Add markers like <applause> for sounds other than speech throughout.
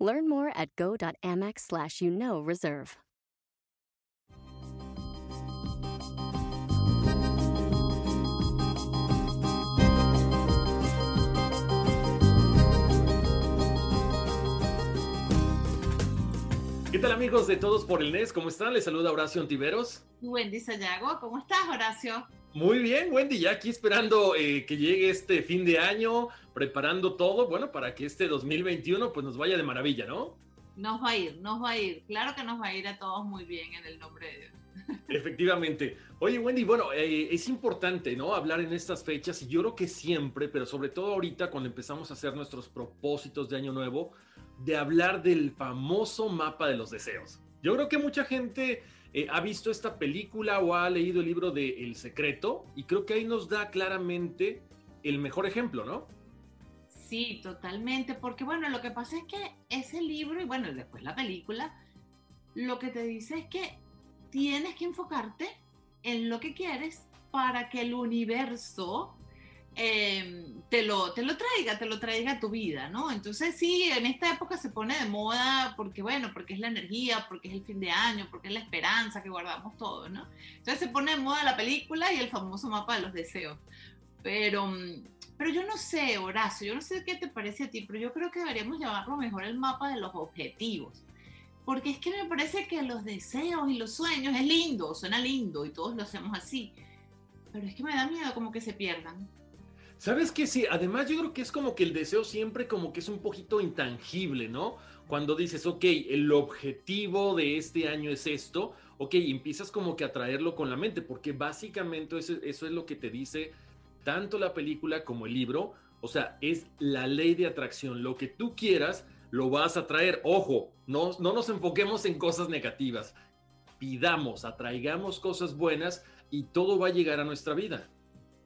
Learn more at go.amex slash you know reserve. ¿Qué tal amigos de Todos por el NES? ¿Cómo están? Les saluda Horacio Antiveros. Wendy Sayago, ¿cómo estás Horacio? Muy bien, Wendy, ya aquí esperando eh, que llegue este fin de año, preparando todo, bueno, para que este 2021 pues nos vaya de maravilla, ¿no? Nos va a ir, nos va a ir, claro que nos va a ir a todos muy bien en el nombre de Dios. <laughs> Efectivamente. Oye, Wendy, bueno, eh, es importante, ¿no? Hablar en estas fechas y yo creo que siempre, pero sobre todo ahorita cuando empezamos a hacer nuestros propósitos de año nuevo, de hablar del famoso mapa de los deseos. Yo creo que mucha gente eh, ha visto esta película o ha leído el libro de El Secreto y creo que ahí nos da claramente el mejor ejemplo, ¿no? Sí, totalmente, porque bueno, lo que pasa es que ese libro y bueno, después la película, lo que te dice es que tienes que enfocarte en lo que quieres para que el universo Em, te, lo, te lo traiga, te lo traiga a tu vida, ¿no? Entonces sí, en esta época se pone de moda porque, bueno, porque es la energía, porque es el fin de año, porque es la esperanza que guardamos todo, ¿no? Entonces se pone de moda la película y el famoso mapa de los deseos. Pero, mm, pero yo no sé, Horacio, yo no sé qué te parece a ti, pero yo creo que deberíamos llamarlo mejor el mapa de los objetivos. Porque es que me parece que los deseos y los sueños es lindo, suena lindo y todos lo hacemos así. Pero es que me da miedo como que se pierdan. ¿Sabes qué? Sí, además yo creo que es como que el deseo siempre como que es un poquito intangible, ¿no? Cuando dices, ok, el objetivo de este año es esto, ok, empiezas como que a traerlo con la mente, porque básicamente eso, eso es lo que te dice tanto la película como el libro, o sea, es la ley de atracción, lo que tú quieras, lo vas a traer. Ojo, no, no nos enfoquemos en cosas negativas, pidamos, atraigamos cosas buenas y todo va a llegar a nuestra vida.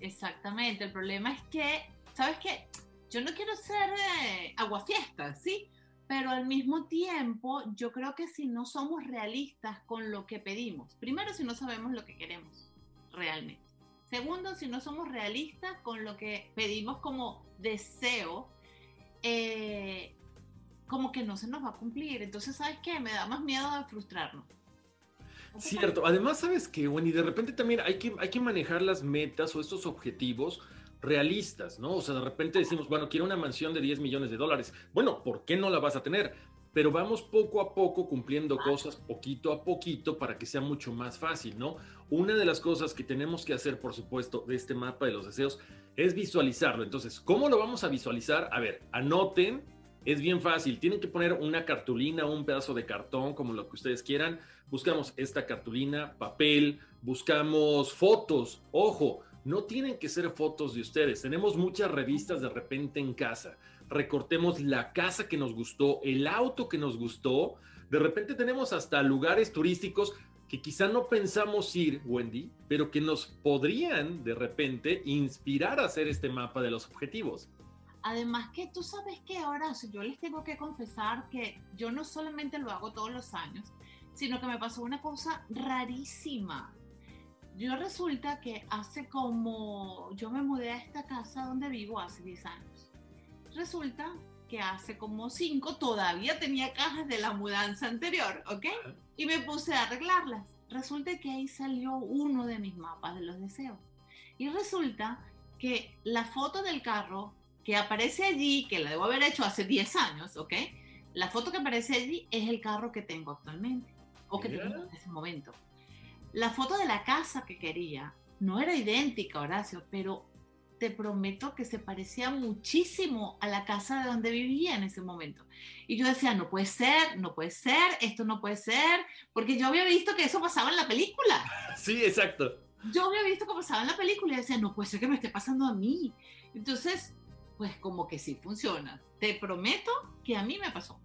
Exactamente, el problema es que, ¿sabes qué? Yo no quiero ser eh, aguafiesta, ¿sí? Pero al mismo tiempo, yo creo que si no somos realistas con lo que pedimos, primero si no sabemos lo que queremos realmente. Segundo, si no somos realistas con lo que pedimos como deseo, eh, como que no se nos va a cumplir. Entonces, ¿sabes qué? Me da más miedo de frustrarnos. Cierto, además sabes que, bueno, y de repente también hay que, hay que manejar las metas o estos objetivos realistas, ¿no? O sea, de repente decimos, bueno, quiero una mansión de 10 millones de dólares. Bueno, ¿por qué no la vas a tener? Pero vamos poco a poco cumpliendo cosas poquito a poquito para que sea mucho más fácil, ¿no? Una de las cosas que tenemos que hacer, por supuesto, de este mapa de los deseos es visualizarlo. Entonces, ¿cómo lo vamos a visualizar? A ver, anoten es bien fácil, tienen que poner una cartulina un pedazo de cartón, como lo que ustedes quieran. Buscamos esta cartulina, papel, buscamos fotos. Ojo, no tienen que ser fotos de ustedes. Tenemos muchas revistas de repente en casa. Recortemos la casa que nos gustó, el auto que nos gustó. De repente tenemos hasta lugares turísticos que quizá no pensamos ir, Wendy, pero que nos podrían de repente inspirar a hacer este mapa de los objetivos. Además que tú sabes que ahora, yo les tengo que confesar que yo no solamente lo hago todos los años, sino que me pasó una cosa rarísima. Yo resulta que hace como, yo me mudé a esta casa donde vivo hace 10 años. Resulta que hace como 5 todavía tenía cajas de la mudanza anterior, ¿ok? Y me puse a arreglarlas. Resulta que ahí salió uno de mis mapas de los deseos. Y resulta que la foto del carro que aparece allí, que la debo haber hecho hace 10 años, ¿ok? La foto que aparece allí es el carro que tengo actualmente, o que tengo en ese momento. La foto de la casa que quería no era idéntica, Horacio, pero te prometo que se parecía muchísimo a la casa de donde vivía en ese momento. Y yo decía, no puede ser, no puede ser, esto no puede ser, porque yo había visto que eso pasaba en la película. <laughs> Sí, exacto. Yo había visto que pasaba en la película y decía, no puede ser que me esté pasando a mí. Entonces, pues como que sí funciona. Te prometo que a mí me pasó.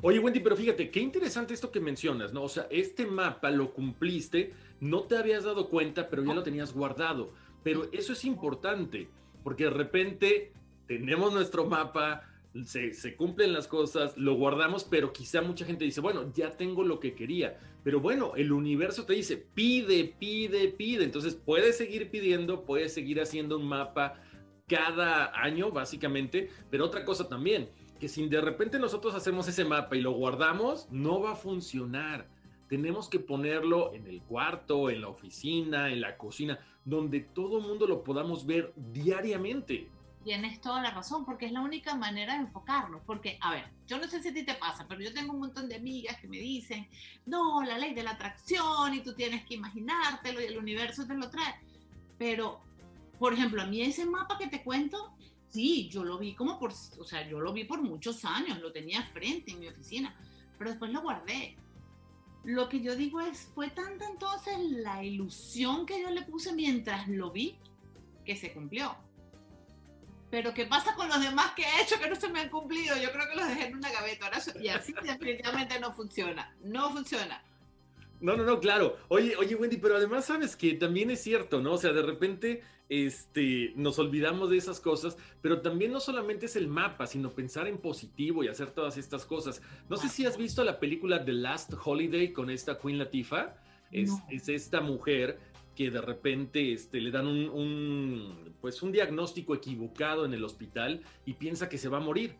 Oye, Wendy, pero fíjate, qué interesante esto que mencionas, ¿no? O sea, este mapa lo cumpliste, no te habías dado cuenta, pero ya lo tenías guardado. Pero eso es importante, porque de repente tenemos nuestro mapa, se, cumplen las cosas, lo guardamos, pero quizá mucha gente dice, bueno, ya tengo lo que quería. Pero bueno, el universo te dice, pide, pide, pide. Entonces puedes seguir pidiendo, puedes seguir haciendo un mapa cada año, básicamente. Pero otra cosa también, que si de repente nosotros hacemos ese mapa y lo guardamos, no va a funcionar. Tenemos que ponerlo en el cuarto, en la oficina, en la cocina, donde todo el mundo lo podamos ver diariamente. Tienes toda la razón, porque es la única manera de enfocarlo. Porque, a ver, yo no sé si a ti te pasa, pero yo tengo un montón de amigas que me dicen, no, la ley de la atracción y tú tienes que imaginártelo y el universo te lo trae. Pero, por ejemplo, a mí ese mapa que te cuento, Sí, yo lo vi como por, o sea, yo lo vi por muchos años, lo tenía frente en mi oficina, pero después lo guardé. Lo que yo digo es, fue tanta entonces la ilusión que yo le puse mientras lo vi que se cumplió. Pero ¿qué pasa con los demás que he hecho que no se me han cumplido? Yo creo que los dejé en una gaveta. y así <laughs> definitivamente no funciona. No funciona. No, no, no, claro. Oye, oye, Wendy, pero además sabes que también es cierto, ¿no? O sea, de repente este, nos olvidamos de esas cosas, pero también no solamente es el mapa, sino pensar en positivo y hacer todas estas cosas. No sé si has visto la película The Last Holiday con esta Queen Latifah. Es, es esta mujer que de repente este, le dan un, pues un diagnóstico equivocado en el hospital y piensa que se va a morir.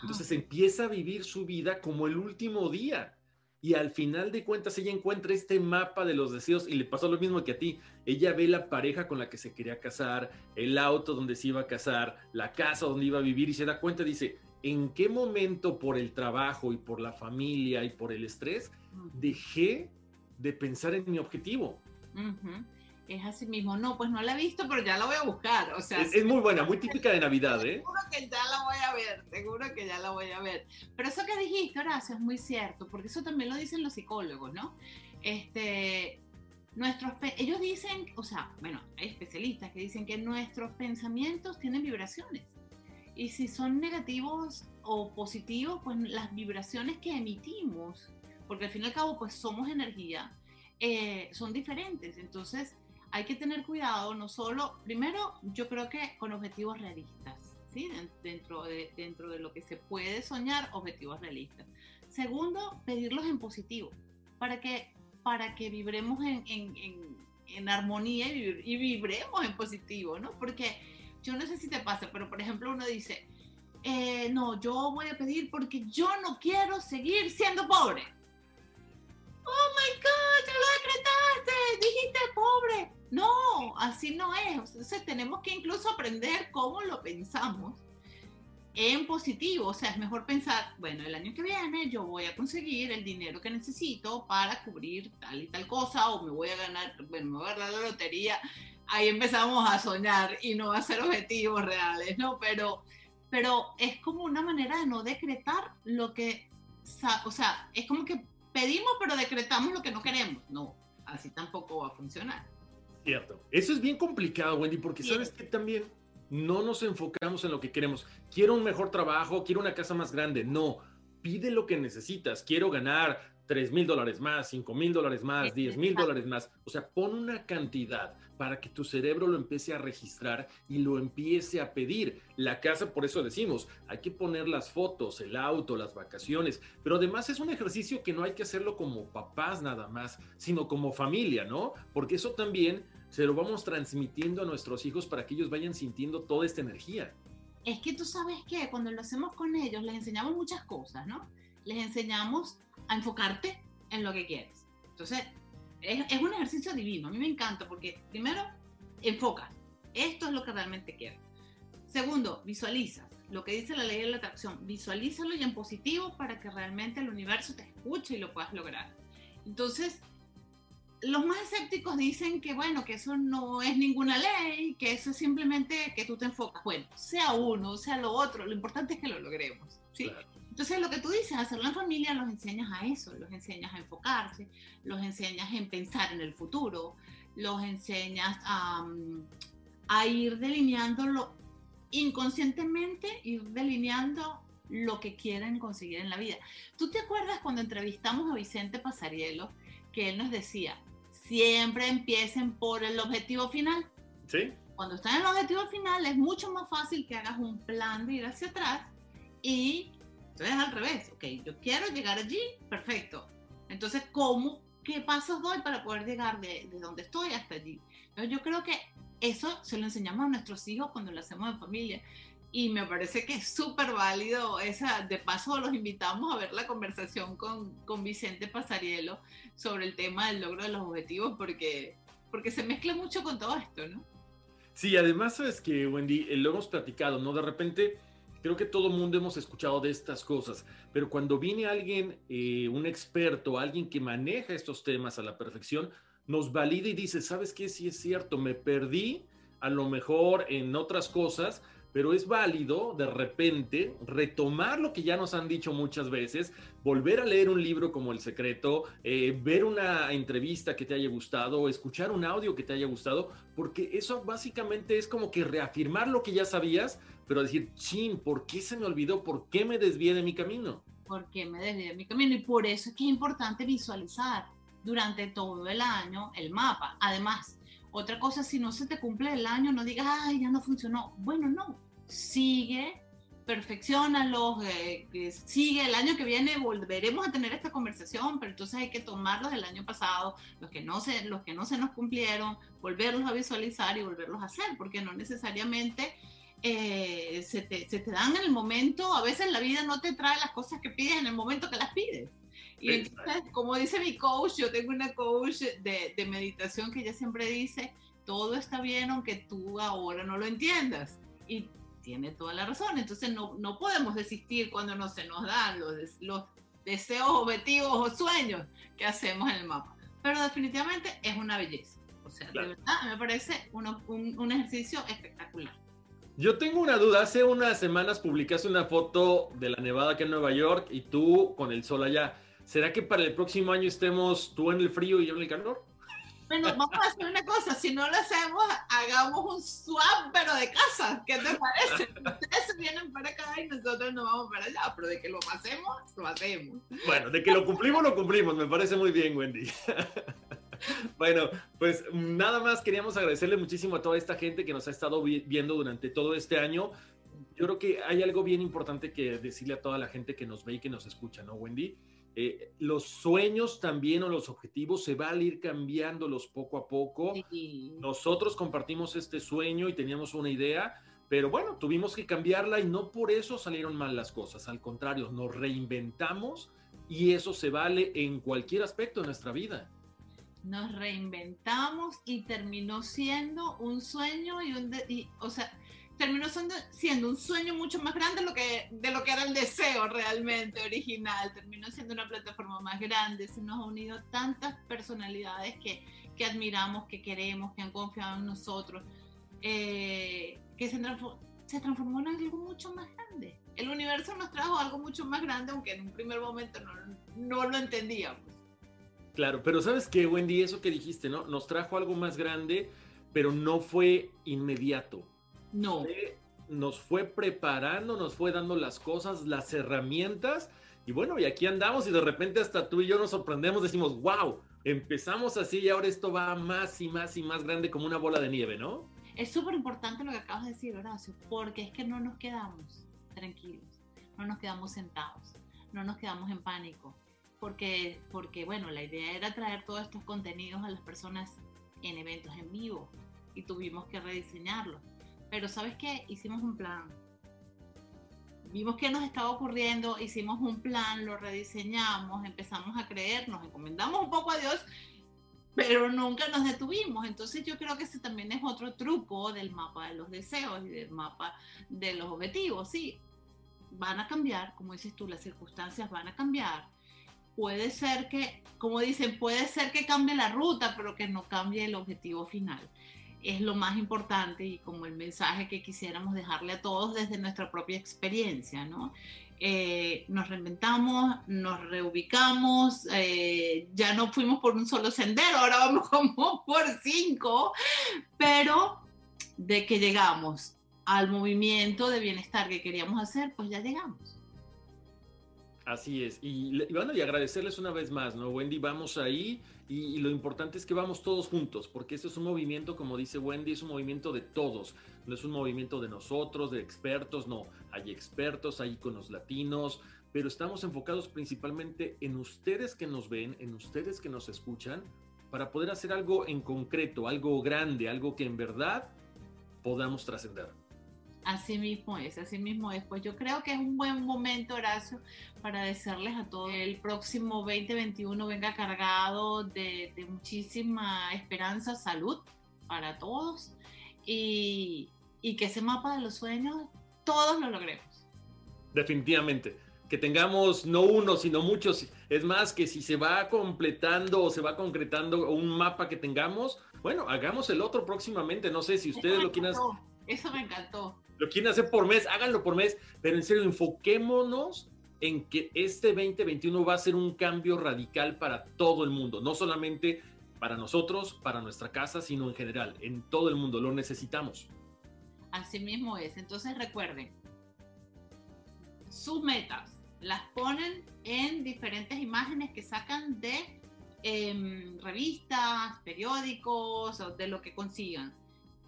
Entonces empieza a vivir su vida como el último día y al final de cuentas ella encuentra este mapa de los deseos y le pasó lo mismo que a ti. Ella ve la pareja con la que se quería casar, el auto donde se iba a casar, la casa donde iba a vivir y se da cuenta, dice, ¿en qué momento por el trabajo y por la familia y por el estrés dejé de pensar en mi objetivo? Es así mismo. No, pues no la he visto, pero ya la voy a buscar. O sea, es, muy buena, muy típica de Navidad, ¿eh? Seguro que ya la voy a ver, seguro que ya la voy a ver. Pero eso que dijiste, Horacio, es muy cierto, porque eso también lo dicen los psicólogos, ¿no? Este, nuestros, ellos dicen, o sea, bueno, hay especialistas que dicen que nuestros pensamientos tienen vibraciones. Y si son negativos o positivos, pues las vibraciones que emitimos, porque al fin y al cabo, pues somos energía, eh, son diferentes. Entonces, hay que tener cuidado, no solo, primero, yo creo que con objetivos realistas, ¿sí? Dentro de, dentro de lo que se puede soñar, objetivos realistas. Segundo, pedirlos en positivo, para que, para que vibremos en, en, en, armonía y, vibremos en positivo, ¿no? Porque yo no sé si te pasa, pero por ejemplo uno dice, eh, no, yo voy a pedir porque yo no quiero seguir siendo pobre. Oh my God, ya lo así no es. Entonces tenemos que incluso aprender cómo lo pensamos en positivo. O sea, es mejor pensar, bueno, el año que viene yo voy a conseguir el dinero que necesito para cubrir tal y tal cosa o me voy a ganar, bueno, me voy a ganar la lotería. Ahí empezamos a soñar y no a ser objetivos reales, ¿no? Pero, pero es como una manera de no decretar lo que, o sea, es como que pedimos pero decretamos lo que no queremos. No, así tampoco va a funcionar. Cierto. Eso es bien complicado, Wendy, porque sabes que también no nos enfocamos en lo que queremos. Quiero un mejor trabajo, quiero una casa más grande. No, pide lo que necesitas. Quiero ganar 3 mil dólares más, 5 mil dólares más, 10 mil dólares más. O sea, pon una cantidad para que tu cerebro lo empiece a registrar y lo empiece a pedir. La casa, por eso decimos, hay que poner las fotos, el auto, las vacaciones, pero además es un ejercicio que no hay que hacerlo como papás nada más, sino como familia, ¿no? Porque eso también se lo vamos transmitiendo a nuestros hijos para que ellos vayan sintiendo toda esta energía. Es que tú sabes que cuando lo hacemos con ellos les enseñamos muchas cosas, ¿no? Les enseñamos a enfocarte en lo que quieres. Entonces, es, un ejercicio divino. A mí me encanta porque, primero, enfocas. Esto es lo que realmente quiero. Segundo, visualizas. Lo que dice la ley de la atracción. Visualízalo y en positivo para que realmente el universo te escuche y lo puedas lograr. Entonces, los más escépticos dicen que, bueno, que eso no es ninguna ley, que eso es simplemente que tú te enfocas. Bueno, sea uno, sea lo otro, lo importante es que lo logremos. ¿sí? Entonces, lo que tú dices, hacerlo en familia, los enseñas a eso, los enseñas a enfocarse, los enseñas en pensar en el futuro, los enseñas a, a ir delineándolo inconscientemente, ir delineando lo que quieren conseguir en la vida. ¿Tú te acuerdas cuando entrevistamos a Vicente Pasarielo, que él nos decía, siempre empiecen por el objetivo final? Sí. Cuando están en el objetivo final es mucho más fácil que hagas un plan de ir hacia atrás y entonces al revés, ok, yo quiero llegar allí, perfecto. Entonces, ¿cómo, qué pasos doy para poder llegar de, de donde estoy hasta allí? Entonces, yo creo que eso se lo enseñamos a nuestros hijos cuando lo hacemos en familia y me parece que es súper válido. Esa, de paso, los invitamos a ver la conversación con, con, Vicente Pasarielo sobre el tema del logro de los objetivos, porque, porque se mezcla mucho con todo esto, ¿no? Sí, además, sabes que, Wendy, eh, lo hemos platicado, ¿no? De repente, creo que todo el mundo hemos escuchado de estas cosas, pero cuando viene alguien, eh, un experto, alguien que maneja estos temas a la perfección, nos valida y dice, ¿sabes qué? Sí es cierto, me perdí a lo mejor en otras cosas, pero es válido de repente retomar lo que ya nos han dicho muchas veces, volver a leer un libro como El Secreto, eh, ver una entrevista que te haya gustado, escuchar un audio que te haya gustado, porque eso básicamente es como que reafirmar lo que ya sabías, pero decir, chin, ¿por qué se me olvidó? ¿Por qué me desvié de mi camino? ¿Por qué me desvié de mi camino? Y por eso es que es importante visualizar durante todo el año el mapa. Además, otra cosa, si no se te cumple el año, no digas, ay, ya no funcionó. Bueno, no, sigue, perfeccionalo, eh, sigue. El año que viene volveremos a tener esta conversación, pero entonces hay que tomarlos del año pasado, los que no se, los que no se nos cumplieron, volverlos a visualizar y volverlos a hacer, porque no necesariamente eh, se, te, se, te, dan en el momento, a veces la vida no te trae las cosas que pides en el momento que las pides. Y entonces, como dice mi coach, yo tengo una coach de, de, meditación que ella siempre dice, todo está bien aunque tú ahora no lo entiendas. Y tiene toda la razón. Entonces no, no podemos desistir cuando no se nos dan los, los deseos, objetivos o sueños que hacemos en el mapa. Pero definitivamente es una belleza. O sea, de verdad me parece un, un ejercicio espectacular. Yo tengo una duda. Hace unas semanas publicaste una foto de la nevada aquí en Nueva York y tú con el sol allá. ¿Será que para el próximo año estemos tú en el frío y yo en el calor? Bueno, vamos a hacer una cosa, si no lo hacemos, hagamos un swap, pero de casa. ¿Qué te parece? Ustedes vienen para acá y nosotros nos vamos para allá, pero de que lo hacemos, lo hacemos. Bueno, de que lo cumplimos, lo cumplimos. Me parece muy bien, Wendy. <laughs> Bueno, pues nada más queríamos agradecerle muchísimo a toda esta gente que nos ha estado viendo durante todo este año. Yo creo que hay algo bien importante que decirle a toda la gente que nos ve y que nos escucha, ¿no, Wendy? Eh, los sueños también o los objetivos se van a ir cambiándolos poco a poco. Nosotros compartimos este sueño y teníamos una idea, pero bueno, tuvimos que cambiarla y no por eso salieron mal las cosas. Al contrario, nos reinventamos y eso se vale en cualquier aspecto de nuestra vida. Nos reinventamos y terminó siendo un sueño y un... y, o sea, terminó siendo, un sueño mucho más grande de lo, que, de lo que era el deseo realmente original. Terminó siendo una plataforma más grande. Se nos ha unido tantas personalidades que, que admiramos, que queremos, que han confiado en nosotros, eh, que se transformó, en algo mucho más grande. El universo nos trajo algo mucho más grande, aunque en un primer momento no, no lo entendíamos. Claro, pero sabes que, Wendy, eso que dijiste, ¿no? Nos trajo algo más grande, pero no fue inmediato no. nos fue preparando, nos fue dando las cosas, las herramientas. Y bueno, y aquí andamos y de repente hasta tú y yo nos sorprendemos, decimos, wow, empezamos así y ahora esto va más y más y más grande como una bola de nieve, ¿no? Es súper importante lo que acabas de decir, Horacio, porque es que no nos quedamos tranquilos, no nos quedamos sentados, no nos quedamos en pánico, porque, porque bueno, la idea era traer todos estos contenidos a las personas en eventos en vivo y tuvimos que rediseñarlos pero ¿sabes qué? Hicimos un plan. Vimos qué nos estaba ocurriendo, hicimos un plan, lo rediseñamos, empezamos a creer, nos encomendamos un poco a Dios, pero nunca nos detuvimos. Entonces yo creo que ese también es otro truco del mapa de los deseos y del mapa de los objetivos. Sí, van a cambiar, como dices tú, las circunstancias van a cambiar. Puede ser que, como dicen, puede ser que cambie la ruta, pero que no cambie el objetivo final es lo más importante y como el mensaje que quisiéramos dejarle a todos desde nuestra propia experiencia, ¿no? Eh, nos reinventamos, nos reubicamos, eh, ya no fuimos por un solo sendero, ahora vamos <laughs> como por cinco, pero de que llegamos al movimiento de bienestar que queríamos hacer, pues ya llegamos. Así es. Y, bueno, y agradecerles una vez más, ¿no, Wendy? Vamos ahí y, lo importante es que vamos todos juntos, porque este es un movimiento, como dice Wendy, es un movimiento de todos. No es un movimiento de nosotros, de expertos, no. Hay expertos, hay los latinos, pero estamos enfocados principalmente en ustedes que nos ven, en ustedes que nos escuchan, para poder hacer algo en concreto, algo grande, algo que en verdad podamos trascender. Así mismo es, así mismo es. Pues yo creo que es un buen momento, Horacio, para decirles a todos el próximo 2021 venga cargado de, muchísima esperanza, salud para todos y, y que ese mapa de los sueños todos lo logremos. Definitivamente. Que tengamos no uno, sino muchos. Es más, que si se va completando o se va concretando un mapa que tengamos, bueno, hagamos el otro próximamente. No sé si ustedes lo quieren hacer. Eso me encantó lo quieren hacer por mes, háganlo por mes, pero en serio, enfoquémonos en que este 2021 va a ser un cambio radical para todo el mundo, no solamente para nosotros, para nuestra casa, sino en general, en todo el mundo, lo necesitamos. Así mismo es, entonces recuerden, sus metas las ponen en diferentes imágenes que sacan de em, revistas, periódicos de lo que consigan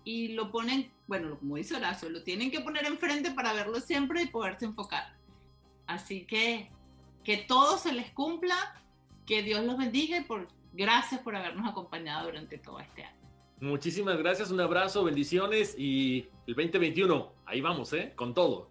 y lo ponen, bueno, como dice Horacio, lo tienen que poner enfrente para verlo siempre y poderse enfocar. Así que que todo se les cumpla, que Dios los bendiga y por, gracias por habernos acompañado durante todo este año. Muchísimas gracias, un abrazo, bendiciones y el 2021, ahí vamos, ¿eh? Con todo.